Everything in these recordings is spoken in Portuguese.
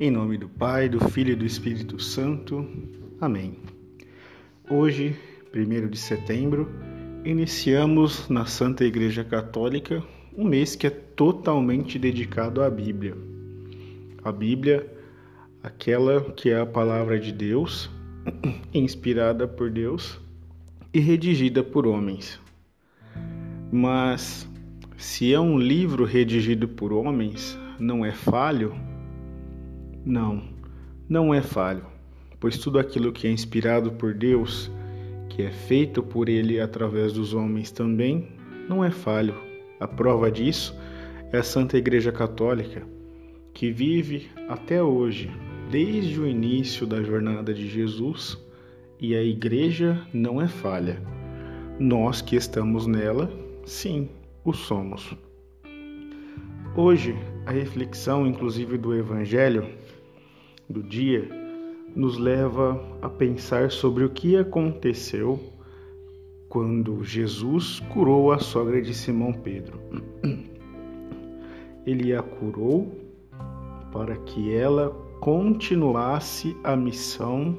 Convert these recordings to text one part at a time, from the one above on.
Em nome do Pai, do Filho e do Espírito Santo. Amém. Hoje, 1 de setembro, iniciamos na Santa Igreja Católica um mês que é totalmente dedicado à Bíblia. A Bíblia, aquela que é a palavra de Deus, inspirada por Deus e redigida por homens. Mas se é um livro redigido por homens, não é falho? Não, não é falho, pois tudo aquilo que é inspirado por Deus, que é feito por Ele através dos homens também, não é falho. A prova disso é a Santa Igreja Católica, que vive até hoje, desde o início da jornada de Jesus, e a Igreja não é falha. Nós que estamos nela, sim, o somos. Hoje, a reflexão, inclusive do Evangelho, do dia nos leva a pensar sobre o que aconteceu quando Jesus curou a sogra de Simão Pedro. Ele a curou para que ela continuasse a missão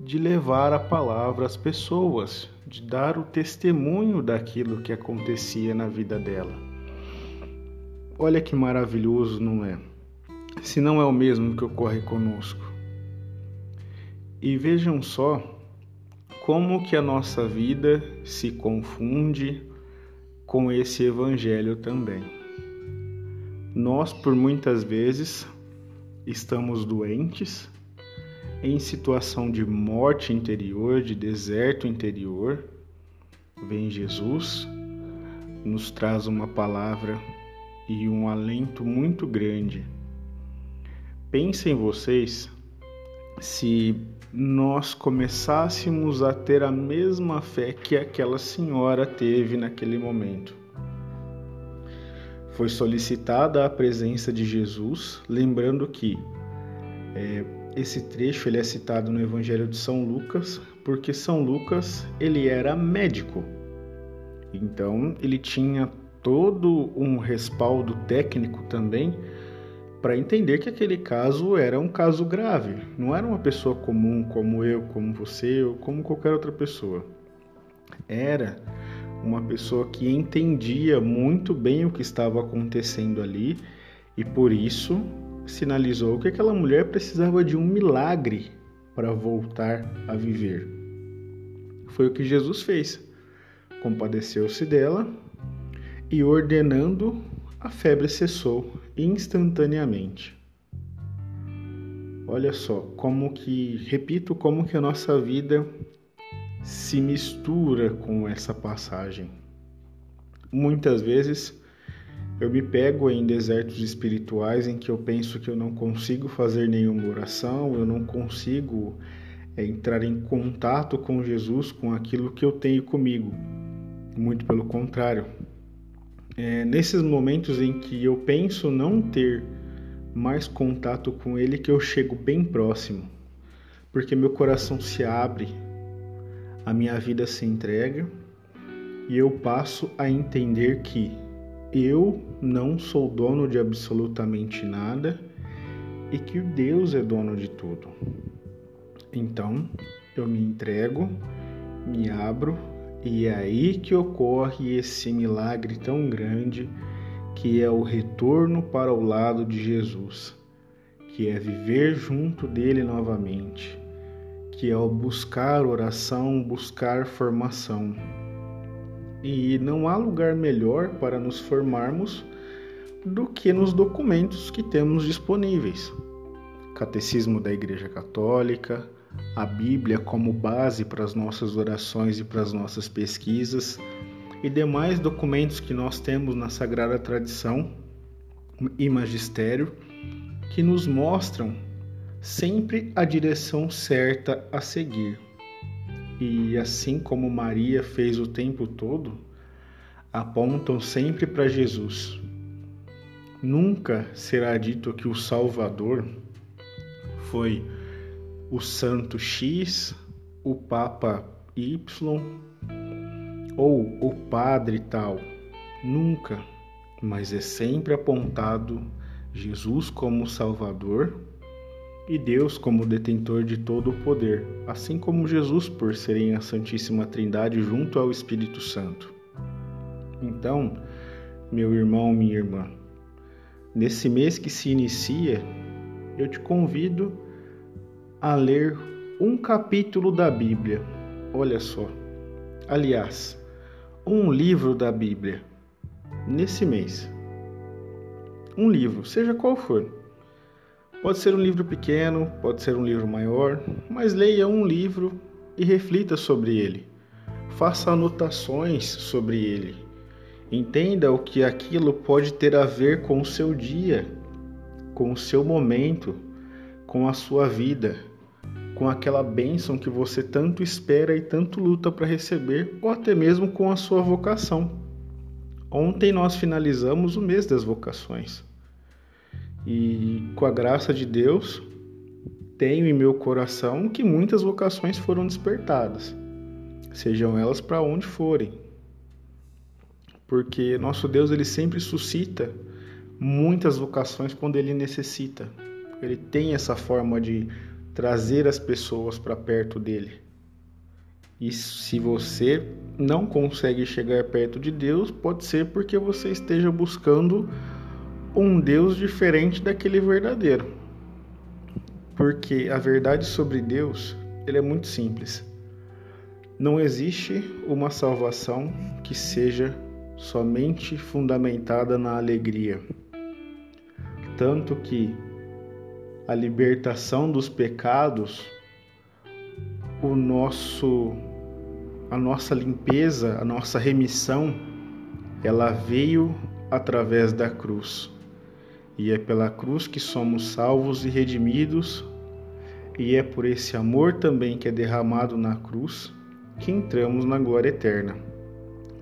de levar a palavra às pessoas, de dar o testemunho daquilo que acontecia na vida dela. Olha que maravilhoso, não é? Se não é o mesmo que ocorre conosco. E vejam só como que a nossa vida se confunde com esse evangelho também. Nós, por muitas vezes, estamos doentes, em situação de morte interior, de deserto interior. Vem Jesus, nos traz uma palavra e um alento muito grande Pensem vocês se nós começássemos a ter a mesma fé que aquela senhora teve naquele momento. Foi solicitada a presença de Jesus, lembrando que é, esse trecho ele é citado no Evangelho de São Lucas, porque São Lucas ele era médico, então ele tinha todo um respaldo técnico também para entender que aquele caso era um caso grave, não era uma pessoa comum como eu, como você ou como qualquer outra pessoa. Era uma pessoa que entendia muito bem o que estava acontecendo ali e por isso sinalizou que aquela mulher precisava de um milagre para voltar a viver. Foi o que Jesus fez. Compadeceu-se dela e ordenando a febre cessou instantaneamente. Olha só, como que, repito, como que a nossa vida se mistura com essa passagem. Muitas vezes eu me pego em desertos espirituais em que eu penso que eu não consigo fazer nenhuma oração, eu não consigo é, entrar em contato com Jesus, com aquilo que eu tenho comigo. Muito pelo contrário, é nesses momentos em que eu penso não ter mais contato com Ele que eu chego bem próximo, porque meu coração se abre, a minha vida se entrega e eu passo a entender que eu não sou dono de absolutamente nada e que Deus é dono de tudo. Então eu me entrego, me abro e é aí que ocorre esse milagre tão grande que é o retorno para o lado de Jesus, que é viver junto dele novamente, que é o buscar oração, buscar formação. E não há lugar melhor para nos formarmos do que nos documentos que temos disponíveis. Catecismo da Igreja Católica, a Bíblia como base para as nossas orações e para as nossas pesquisas e demais documentos que nós temos na Sagrada Tradição e Magistério que nos mostram sempre a direção certa a seguir. E assim como Maria fez o tempo todo, apontam sempre para Jesus. Nunca será dito que o Salvador foi o santo X, o Papa Y ou o padre tal. Nunca, mas é sempre apontado Jesus como Salvador e Deus como detentor de todo o poder, assim como Jesus por serem a Santíssima Trindade junto ao Espírito Santo. Então, meu irmão, minha irmã, nesse mês que se inicia, eu te convido a ler um capítulo da Bíblia. Olha só. Aliás, um livro da Bíblia nesse mês. Um livro, seja qual for. Pode ser um livro pequeno, pode ser um livro maior, mas leia um livro e reflita sobre ele. Faça anotações sobre ele. Entenda o que aquilo pode ter a ver com o seu dia, com o seu momento, com a sua vida, com aquela bênção que você tanto espera e tanto luta para receber, ou até mesmo com a sua vocação. Ontem nós finalizamos o mês das vocações. E com a graça de Deus, tenho em meu coração que muitas vocações foram despertadas, sejam elas para onde forem. Porque nosso Deus ele sempre suscita muitas vocações quando ele necessita. Ele tem essa forma de trazer as pessoas para perto dele. E se você não consegue chegar perto de Deus, pode ser porque você esteja buscando um Deus diferente daquele verdadeiro. Porque a verdade sobre Deus, ele é muito simples. Não existe uma salvação que seja somente fundamentada na alegria. Tanto que a libertação dos pecados, o nosso a nossa limpeza, a nossa remissão, ela veio através da cruz. E é pela cruz que somos salvos e redimidos, e é por esse amor também que é derramado na cruz que entramos na glória eterna.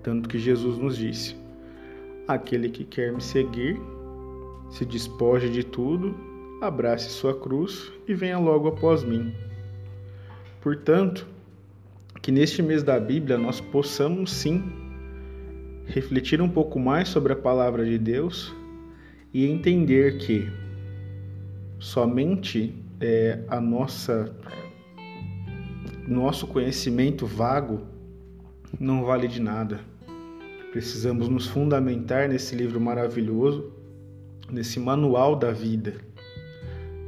Tanto que Jesus nos disse: Aquele que quer me seguir, se despoje de tudo, abrace sua cruz e venha logo após mim. Portanto, que neste mês da Bíblia nós possamos sim refletir um pouco mais sobre a palavra de Deus e entender que somente é, a nossa nosso conhecimento vago não vale de nada. Precisamos nos fundamentar nesse livro maravilhoso, nesse manual da vida,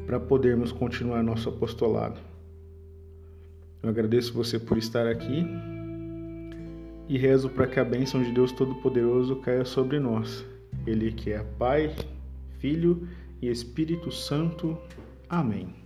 para podermos continuar nosso apostolado. Eu agradeço você por estar aqui e rezo para que a bênção de Deus Todo-Poderoso caia sobre nós. Ele que é Pai, Filho e Espírito Santo. Amém.